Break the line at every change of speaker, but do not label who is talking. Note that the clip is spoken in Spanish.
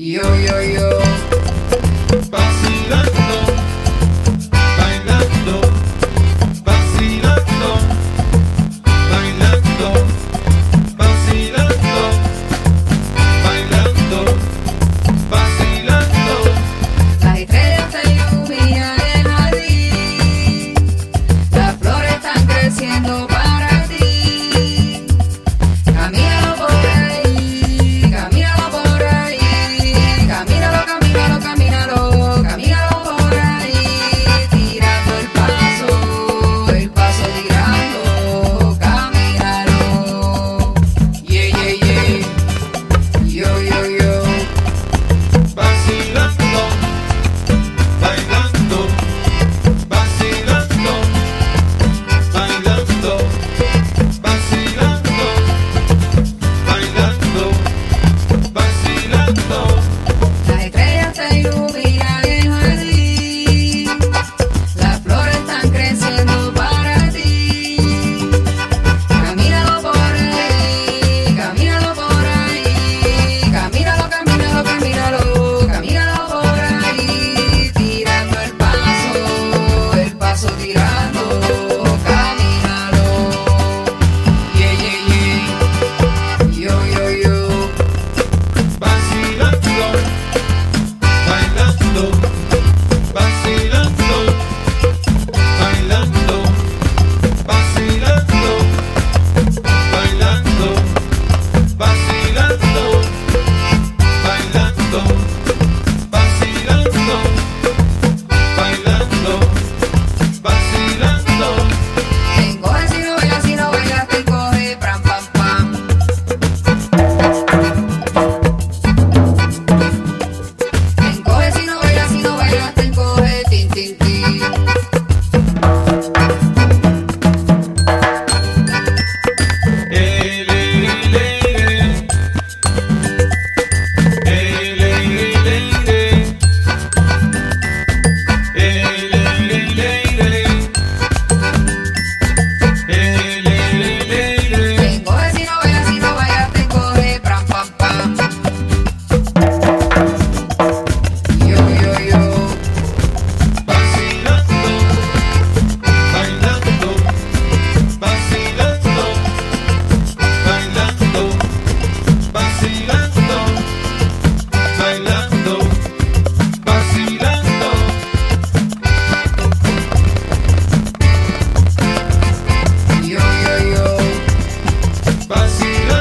Yo, yo, yo.
Vacilando,